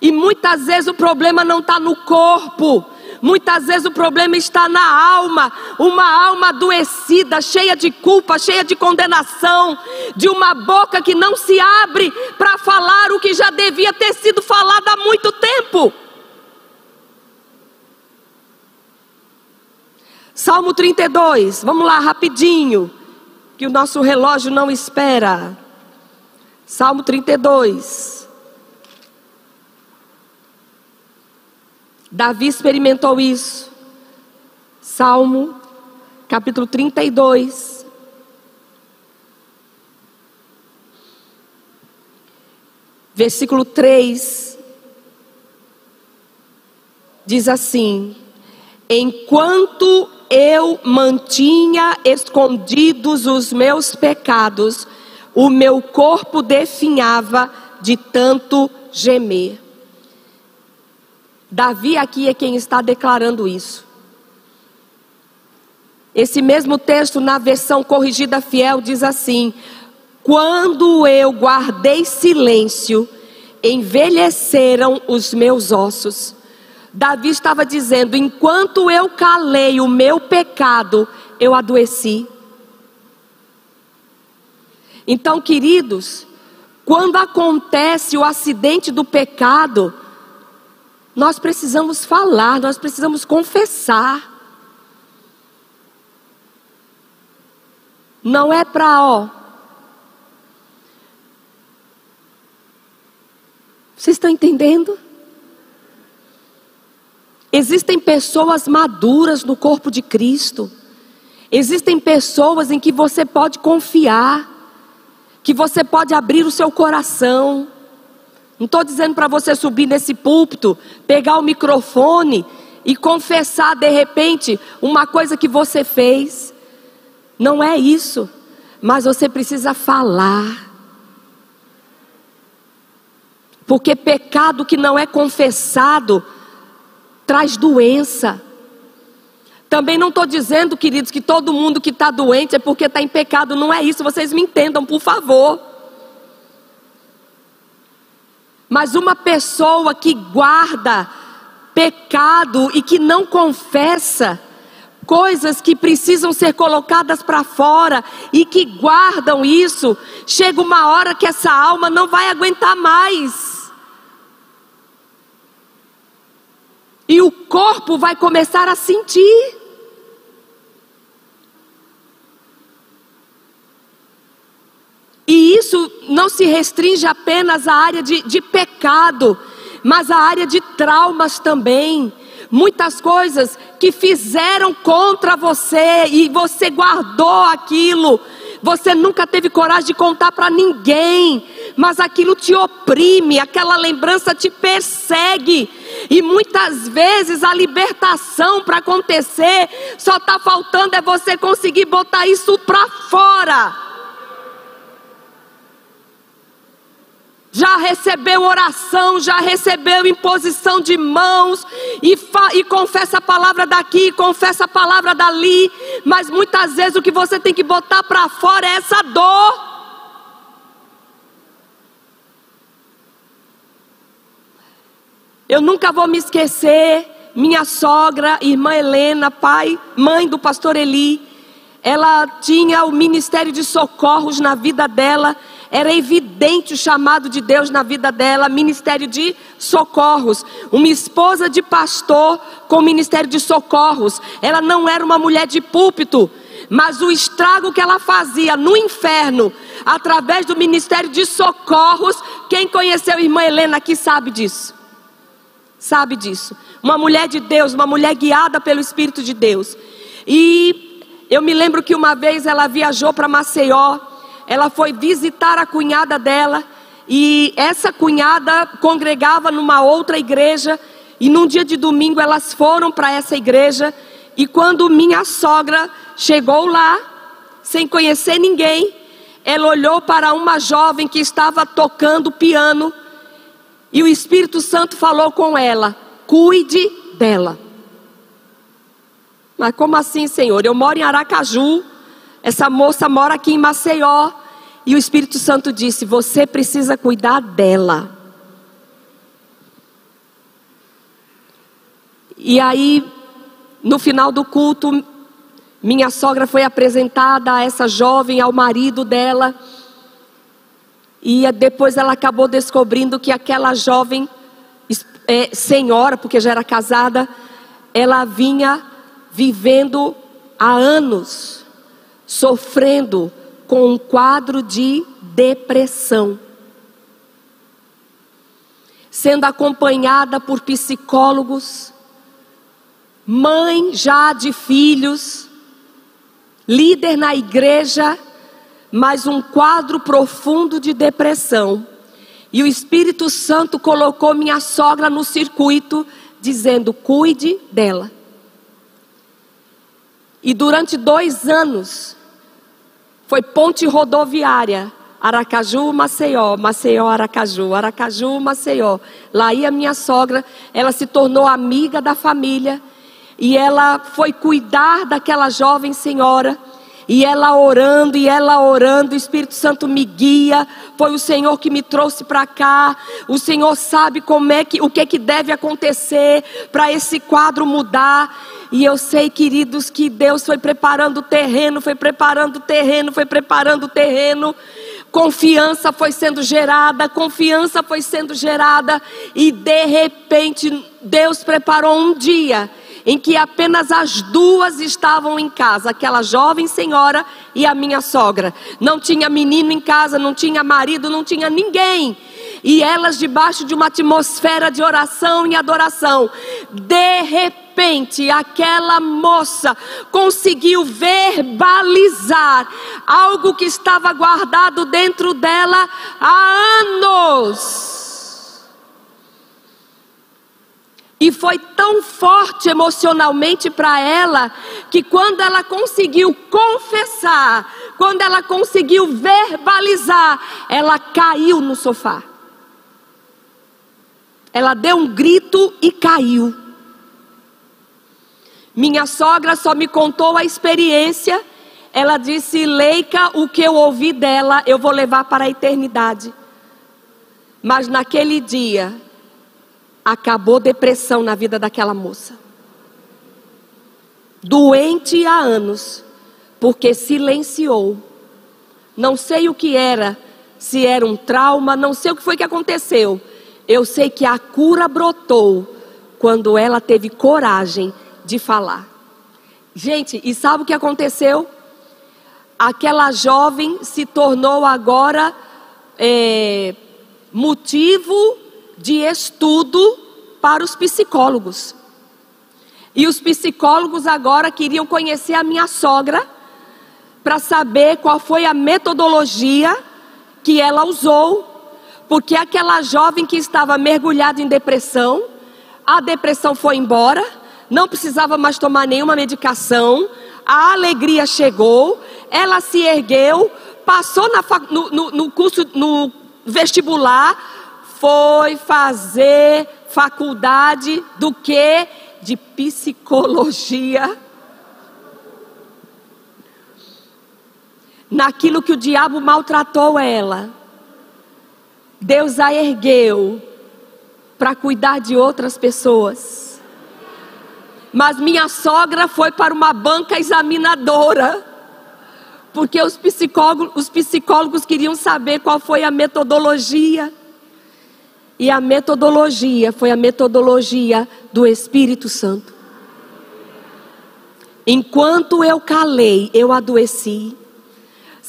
E muitas vezes o problema não está no corpo, muitas vezes o problema está na alma, uma alma adoecida, cheia de culpa, cheia de condenação, de uma boca que não se abre para falar o que já devia ter sido falado há muito tempo. Salmo 32, vamos lá rapidinho, que o nosso relógio não espera. Salmo 32. Davi experimentou isso. Salmo, capítulo 32. Versículo 3. Diz assim: Enquanto eu mantinha escondidos os meus pecados, o meu corpo definhava de tanto gemer. Davi aqui é quem está declarando isso. Esse mesmo texto, na versão corrigida fiel, diz assim: Quando eu guardei silêncio, envelheceram os meus ossos Davi estava dizendo: enquanto eu calei o meu pecado, eu adoeci. Então, queridos, quando acontece o acidente do pecado, nós precisamos falar, nós precisamos confessar. Não é para, ó. Vocês estão entendendo? Existem pessoas maduras no corpo de Cristo. Existem pessoas em que você pode confiar, que você pode abrir o seu coração. Não estou dizendo para você subir nesse púlpito, pegar o microfone e confessar de repente uma coisa que você fez. Não é isso, mas você precisa falar. Porque pecado que não é confessado traz doença. Também não estou dizendo, queridos, que todo mundo que está doente é porque está em pecado. Não é isso, vocês me entendam, por favor. Mas uma pessoa que guarda pecado e que não confessa, coisas que precisam ser colocadas para fora e que guardam isso, chega uma hora que essa alma não vai aguentar mais. E o corpo vai começar a sentir. E isso não se restringe apenas à área de, de pecado, mas à área de traumas também. Muitas coisas que fizeram contra você e você guardou aquilo. Você nunca teve coragem de contar para ninguém, mas aquilo te oprime, aquela lembrança te persegue. E muitas vezes a libertação para acontecer só está faltando é você conseguir botar isso para fora. Já recebeu oração, já recebeu imposição de mãos, e, e, confessa a palavra daqui, confessa a palavra dali, mas muitas vezes o que você tem que botar para fora é essa dor. Eu nunca vou me esquecer, minha sogra, irmã Helena, pai, mãe do pastor Eli, ela tinha o ministério de socorros na vida dela era evidente o chamado de Deus na vida dela, ministério de socorros. Uma esposa de pastor com ministério de socorros. Ela não era uma mulher de púlpito, mas o estrago que ela fazia no inferno, através do ministério de socorros, quem conheceu a irmã Helena aqui sabe disso. Sabe disso. Uma mulher de Deus, uma mulher guiada pelo Espírito de Deus. E eu me lembro que uma vez ela viajou para Maceió ela foi visitar a cunhada dela e essa cunhada congregava numa outra igreja e num dia de domingo elas foram para essa igreja e quando minha sogra chegou lá, sem conhecer ninguém, ela olhou para uma jovem que estava tocando piano e o Espírito Santo falou com ela: cuide dela. Mas como assim, Senhor? Eu moro em Aracaju, essa moça mora aqui em Maceió. E o Espírito Santo disse: Você precisa cuidar dela. E aí, no final do culto, minha sogra foi apresentada a essa jovem, ao marido dela. E depois ela acabou descobrindo que aquela jovem, é, senhora, porque já era casada, ela vinha vivendo há anos, sofrendo com um quadro de depressão, sendo acompanhada por psicólogos, mãe já de filhos, líder na igreja, mas um quadro profundo de depressão. E o Espírito Santo colocou minha sogra no circuito, dizendo: cuide dela. E durante dois anos, foi ponte rodoviária. Aracaju, Maceió, Maceió, Aracaju, Aracaju, Maceió. Lá ia minha sogra, ela se tornou amiga da família e ela foi cuidar daquela jovem senhora. E ela orando, e ela orando, o Espírito Santo me guia. Foi o Senhor que me trouxe para cá. O Senhor sabe como é que o que, que deve acontecer para esse quadro mudar. E eu sei, queridos, que Deus foi preparando o terreno, foi preparando o terreno, foi preparando o terreno. Confiança foi sendo gerada, confiança foi sendo gerada, e de repente Deus preparou um dia em que apenas as duas estavam em casa, aquela jovem senhora e a minha sogra. Não tinha menino em casa, não tinha marido, não tinha ninguém. E elas debaixo de uma atmosfera de oração e adoração. De repente, aquela moça conseguiu verbalizar algo que estava guardado dentro dela há anos. E foi tão forte emocionalmente para ela que quando ela conseguiu confessar, quando ela conseguiu verbalizar, ela caiu no sofá. Ela deu um grito e caiu. Minha sogra só me contou a experiência. Ela disse: Leica, o que eu ouvi dela, eu vou levar para a eternidade. Mas naquele dia, acabou depressão na vida daquela moça. Doente há anos, porque silenciou. Não sei o que era, se era um trauma, não sei o que foi que aconteceu. Eu sei que a cura brotou quando ela teve coragem de falar. Gente, e sabe o que aconteceu? Aquela jovem se tornou agora é, motivo de estudo para os psicólogos. E os psicólogos agora queriam conhecer a minha sogra para saber qual foi a metodologia que ela usou, porque aquela jovem que estava mergulhada em depressão, a depressão foi embora, não precisava mais tomar nenhuma medicação, a alegria chegou, ela se ergueu, passou na, no, no, no curso, no vestibular, foi fazer faculdade do que? De psicologia. Naquilo que o diabo maltratou ela, Deus a ergueu para cuidar de outras pessoas. Mas minha sogra foi para uma banca examinadora, porque os psicólogos, os psicólogos queriam saber qual foi a metodologia. E a metodologia foi a metodologia do Espírito Santo. Enquanto eu calei, eu adoeci.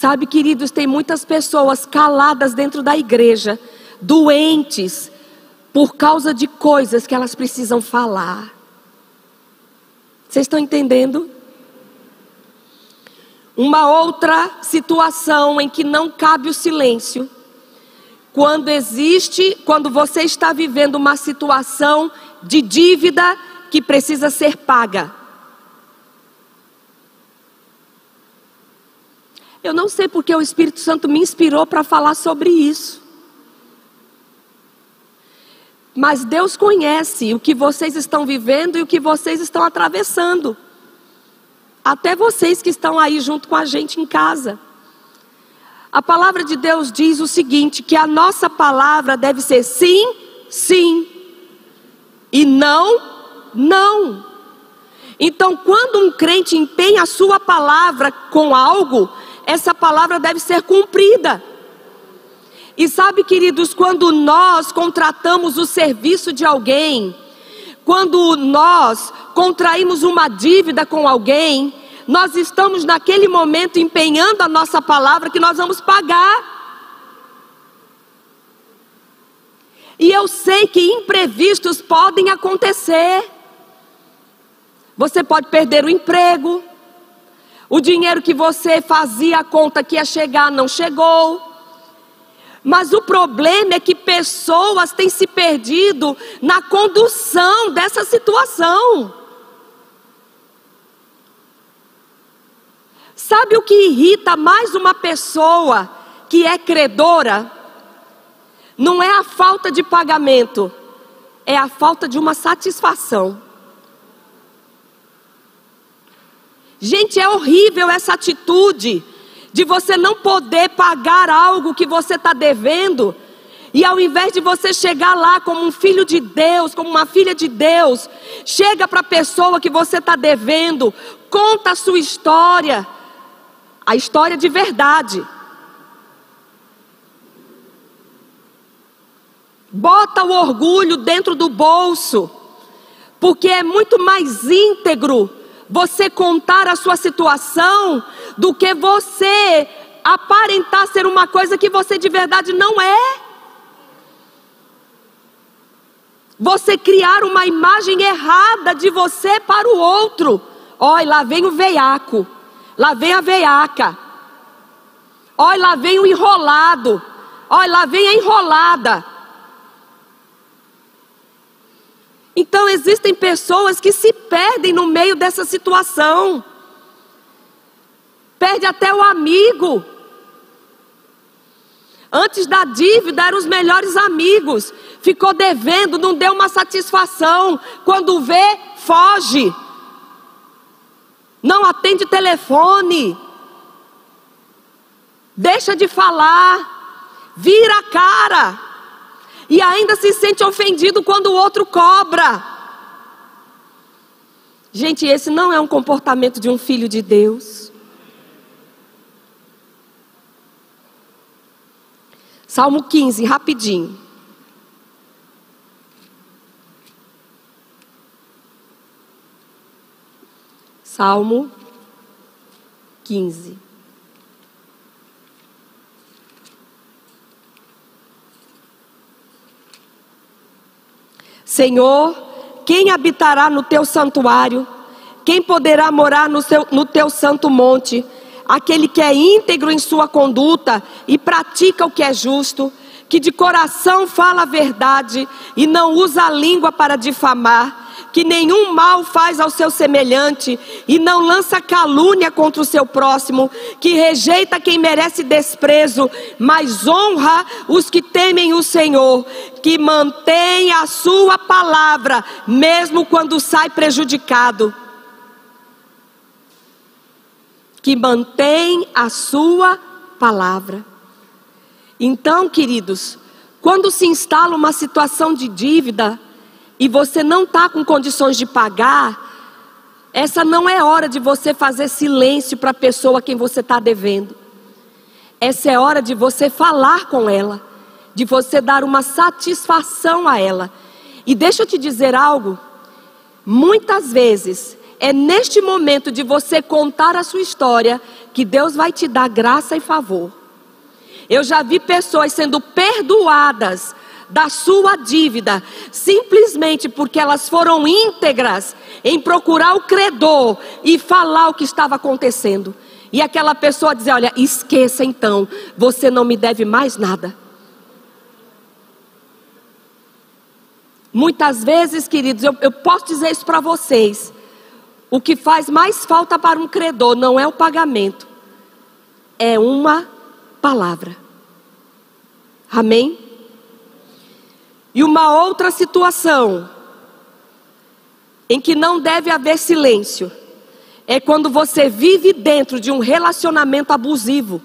Sabe, queridos, tem muitas pessoas caladas dentro da igreja, doentes, por causa de coisas que elas precisam falar. Vocês estão entendendo? Uma outra situação em que não cabe o silêncio quando existe, quando você está vivendo uma situação de dívida que precisa ser paga. Eu não sei porque o Espírito Santo me inspirou para falar sobre isso. Mas Deus conhece o que vocês estão vivendo e o que vocês estão atravessando. Até vocês que estão aí junto com a gente em casa. A palavra de Deus diz o seguinte: que a nossa palavra deve ser sim, sim, e não, não. Então, quando um crente empenha a sua palavra com algo, essa palavra deve ser cumprida. E sabe, queridos, quando nós contratamos o serviço de alguém, quando nós contraímos uma dívida com alguém, nós estamos naquele momento empenhando a nossa palavra que nós vamos pagar. E eu sei que imprevistos podem acontecer. Você pode perder o emprego, o dinheiro que você fazia a conta que ia chegar não chegou. Mas o problema é que pessoas têm se perdido na condução dessa situação. Sabe o que irrita mais uma pessoa que é credora? Não é a falta de pagamento, é a falta de uma satisfação. Gente, é horrível essa atitude de você não poder pagar algo que você está devendo. E ao invés de você chegar lá como um filho de Deus, como uma filha de Deus, chega para a pessoa que você está devendo, conta a sua história a história de verdade. Bota o orgulho dentro do bolso, porque é muito mais íntegro você contar a sua situação do que você aparentar ser uma coisa que você de verdade não é. Você criar uma imagem errada de você para o outro. Olha, lá vem o veiaco. Lá vem a veiaca. Olha, lá vem o enrolado. Olha, lá vem a enrolada. Então existem pessoas que se perdem no meio dessa situação. Perde até o amigo. Antes da dívida eram os melhores amigos. Ficou devendo, não deu uma satisfação. Quando vê, foge. Não atende telefone. Deixa de falar. Vira a cara. E ainda se sente ofendido quando o outro cobra. Gente, esse não é um comportamento de um filho de Deus. Salmo 15, rapidinho. Salmo 15. Senhor, quem habitará no teu santuário? Quem poderá morar no, seu, no teu santo monte? aquele que é íntegro em sua conduta e pratica o que é justo, que de coração fala a verdade e não usa a língua para difamar, que nenhum mal faz ao seu semelhante e não lança calúnia contra o seu próximo, que rejeita quem merece desprezo, mas honra os que temem o Senhor, que mantém a sua palavra, mesmo quando sai prejudicado que mantém a sua palavra. Então, queridos, quando se instala uma situação de dívida e você não está com condições de pagar, essa não é hora de você fazer silêncio para a pessoa a quem você está devendo. Essa é hora de você falar com ela, de você dar uma satisfação a ela. E deixa eu te dizer algo: muitas vezes é neste momento de você contar a sua história que Deus vai te dar graça e favor. Eu já vi pessoas sendo perdoadas da sua dívida, simplesmente porque elas foram íntegras em procurar o credor e falar o que estava acontecendo. E aquela pessoa dizer: Olha, esqueça então, você não me deve mais nada. Muitas vezes, queridos, eu, eu posso dizer isso para vocês. O que faz mais falta para um credor não é o pagamento, é uma palavra. Amém? E uma outra situação em que não deve haver silêncio é quando você vive dentro de um relacionamento abusivo.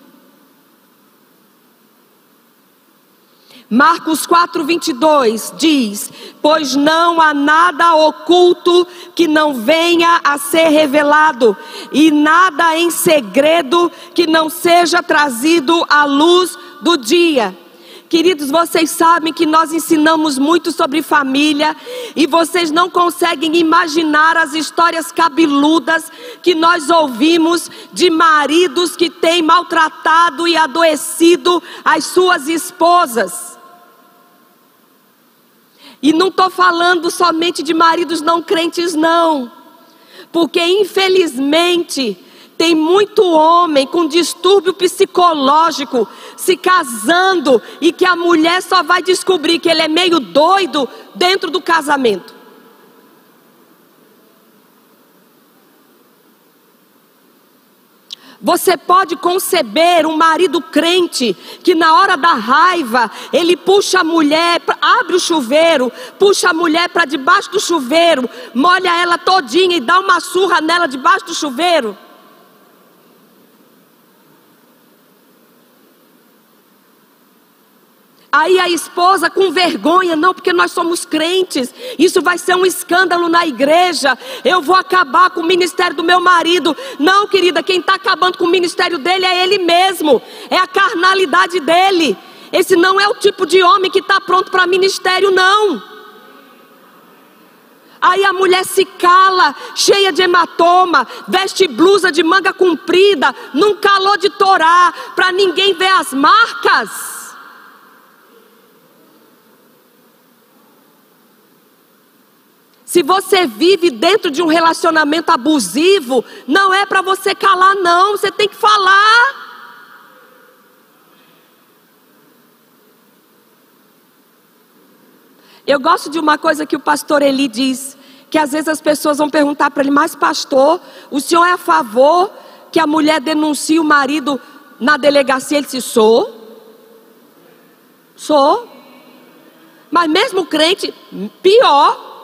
Marcos 4, 22 diz: Pois não há nada oculto que não venha a ser revelado, e nada em segredo que não seja trazido à luz do dia. Queridos, vocês sabem que nós ensinamos muito sobre família e vocês não conseguem imaginar as histórias cabeludas que nós ouvimos de maridos que têm maltratado e adoecido as suas esposas. E não estou falando somente de maridos não crentes, não. Porque infelizmente tem muito homem com distúrbio psicológico se casando e que a mulher só vai descobrir que ele é meio doido dentro do casamento. Você pode conceber um marido crente que na hora da raiva ele puxa a mulher, abre o chuveiro, puxa a mulher para debaixo do chuveiro, molha ela todinha e dá uma surra nela debaixo do chuveiro? Aí a esposa com vergonha, não, porque nós somos crentes, isso vai ser um escândalo na igreja, eu vou acabar com o ministério do meu marido. Não, querida, quem está acabando com o ministério dele é ele mesmo, é a carnalidade dele. Esse não é o tipo de homem que está pronto para ministério, não. Aí a mulher se cala, cheia de hematoma, veste blusa de manga comprida, num calor de torá, para ninguém ver as marcas. Se você vive dentro de um relacionamento abusivo, não é para você calar, não, você tem que falar. Eu gosto de uma coisa que o pastor Eli diz, que às vezes as pessoas vão perguntar para ele, mas pastor, o senhor é a favor que a mulher denuncie o marido na delegacia? Ele disse, sou. Sou. Mas mesmo crente, pior.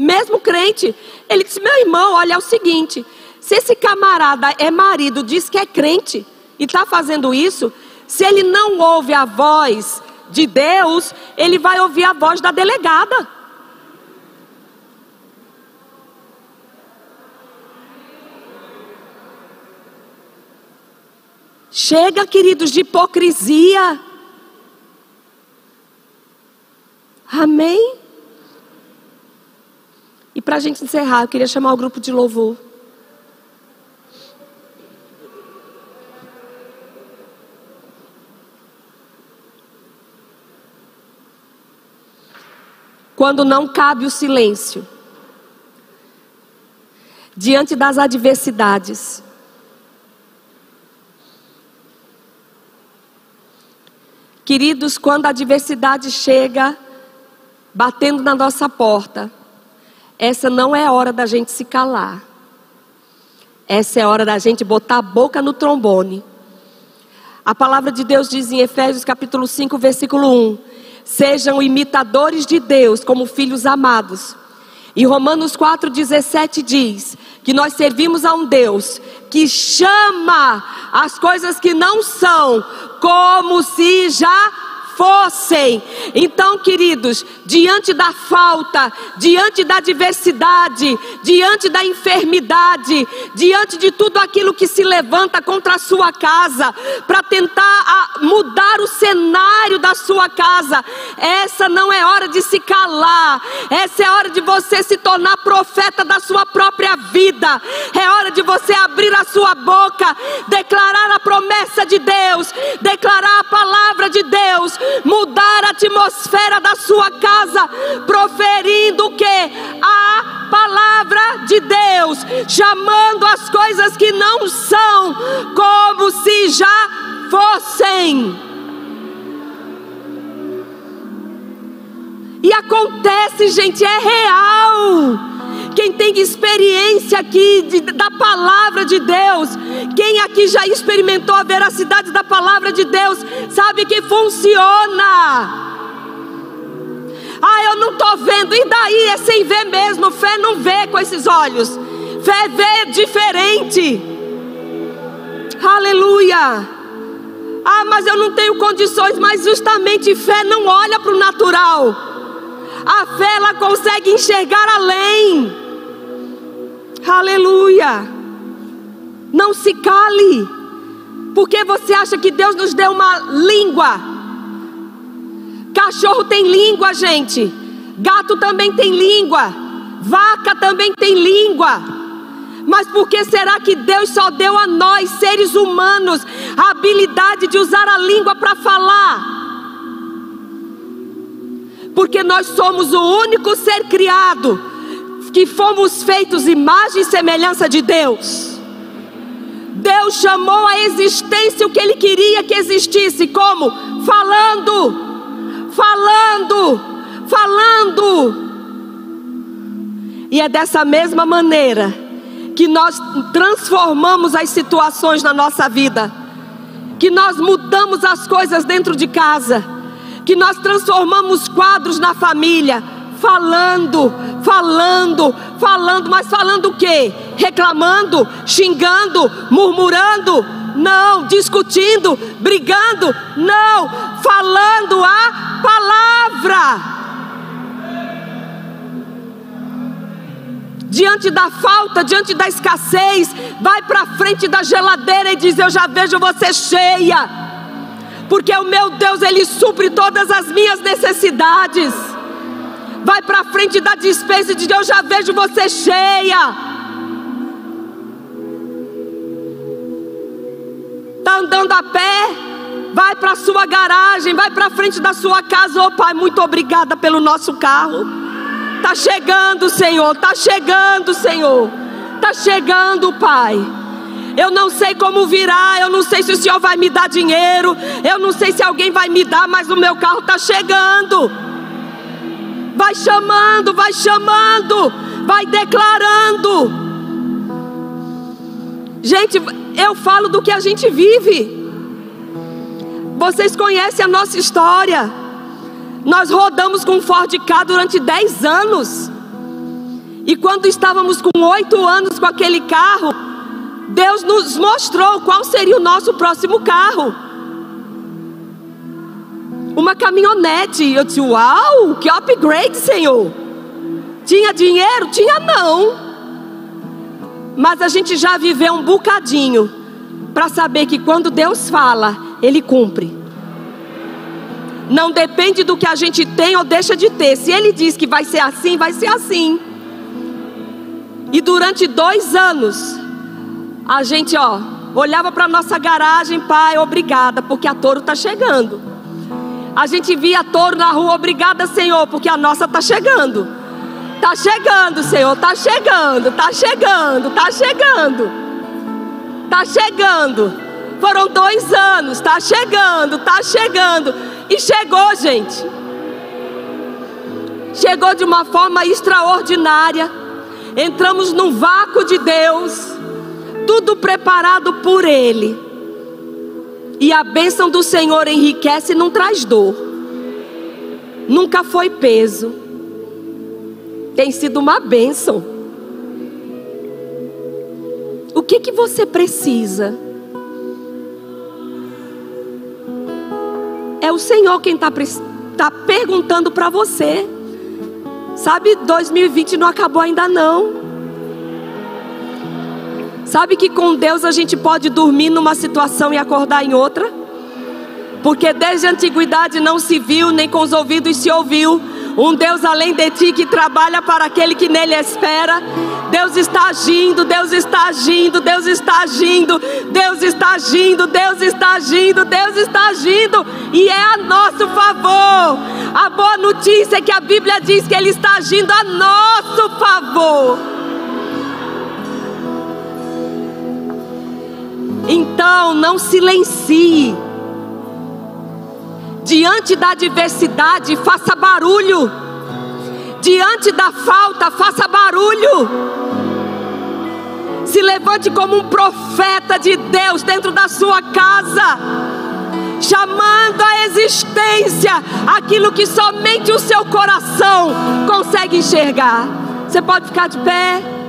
Mesmo crente, ele disse: Meu irmão, olha, é o seguinte: se esse camarada é marido, diz que é crente e está fazendo isso, se ele não ouve a voz de Deus, ele vai ouvir a voz da delegada. Chega, queridos, de hipocrisia. Amém? E para a gente encerrar, eu queria chamar o grupo de louvor. Quando não cabe o silêncio, diante das adversidades, Queridos, quando a adversidade chega batendo na nossa porta, essa não é a hora da gente se calar. Essa é a hora da gente botar a boca no trombone. A palavra de Deus diz em Efésios capítulo 5, versículo 1: Sejam imitadores de Deus como filhos amados. E Romanos 4,17 diz que nós servimos a um Deus que chama as coisas que não são como se já fossem. Então, queridos, diante da falta, diante da adversidade, diante da enfermidade, diante de tudo aquilo que se levanta contra a sua casa, para tentar mudar o cenário da sua casa, essa não é hora de se calar, essa é hora de você se tornar profeta da sua própria vida, é hora de você abrir a sua boca, declarar a promessa de Deus, declarar a palavra de Deus, mudar a atmosfera da sua casa, proferindo o que? A palavra de Deus, chamando as coisas que não são como se já fossem. E acontece, gente, é real. Quem tem experiência aqui de, da palavra de Deus, quem aqui já experimentou a veracidade da palavra de Deus, sabe que funciona. Ah, eu não estou vendo, e daí é sem ver mesmo, fé não vê com esses olhos, fé vê diferente. Aleluia. Ah, mas eu não tenho condições, mas justamente fé não olha para o natural. A fé ela consegue enxergar além. Aleluia. Não se cale. Porque você acha que Deus nos deu uma língua? Cachorro tem língua, gente. Gato também tem língua. Vaca também tem língua. Mas por que será que Deus só deu a nós, seres humanos, a habilidade de usar a língua para falar? porque nós somos o único ser criado que fomos feitos imagem e semelhança de Deus. Deus chamou a existência o que Ele queria que existisse, como? Falando, falando, falando. E é dessa mesma maneira que nós transformamos as situações na nossa vida, que nós mudamos as coisas dentro de casa que nós transformamos quadros na família, falando, falando, falando, mas falando o quê? Reclamando, xingando, murmurando? Não, discutindo, brigando? Não, falando a palavra. Diante da falta, diante da escassez, vai para frente da geladeira e diz: Eu já vejo você cheia porque o meu Deus, Ele supre todas as minhas necessidades. Vai para frente da dispensa de Deus, já vejo você cheia. Está andando a pé? Vai para a sua garagem, vai para frente da sua casa. Oh Pai, muito obrigada pelo nosso carro. Tá chegando, Senhor, tá chegando, Senhor. Tá chegando, Pai. Eu não sei como virá, eu não sei se o Senhor vai me dar dinheiro, eu não sei se alguém vai me dar, mas o meu carro está chegando. Vai chamando, vai chamando, vai declarando. Gente, eu falo do que a gente vive. Vocês conhecem a nossa história. Nós rodamos com Ford K durante 10 anos. E quando estávamos com oito anos com aquele carro, Deus nos mostrou qual seria o nosso próximo carro. Uma caminhonete. Eu disse: Uau, que upgrade, Senhor. Tinha dinheiro? Tinha não. Mas a gente já viveu um bocadinho para saber que quando Deus fala, Ele cumpre. Não depende do que a gente tem ou deixa de ter. Se Ele diz que vai ser assim, vai ser assim. E durante dois anos, a gente, ó, olhava para nossa garagem, pai, obrigada, porque a touro está chegando. A gente via touro na rua, obrigada, Senhor, porque a nossa está chegando. Está chegando, Senhor, está chegando, está chegando, está chegando. Está chegando. Foram dois anos, está chegando, está chegando. E chegou, gente. Chegou de uma forma extraordinária. Entramos num vácuo de Deus tudo preparado por Ele. E a bênção do Senhor enriquece e não traz dor. Nunca foi peso. Tem sido uma bênção. O que que você precisa? É o Senhor quem está tá perguntando para você. Sabe, 2020 não acabou ainda não. Sabe que com Deus a gente pode dormir numa situação e acordar em outra? Porque desde a antiguidade não se viu, nem com os ouvidos se ouviu. Um Deus além de ti que trabalha para aquele que nele espera. Deus está agindo, Deus está agindo, Deus está agindo, Deus está agindo, Deus está agindo, Deus está agindo, e é a nosso favor. A boa notícia é que a Bíblia diz que Ele está agindo a nosso favor. Então, não silencie. Diante da adversidade, faça barulho. Diante da falta, faça barulho. Se levante como um profeta de Deus dentro da sua casa, chamando à existência aquilo que somente o seu coração consegue enxergar. Você pode ficar de pé.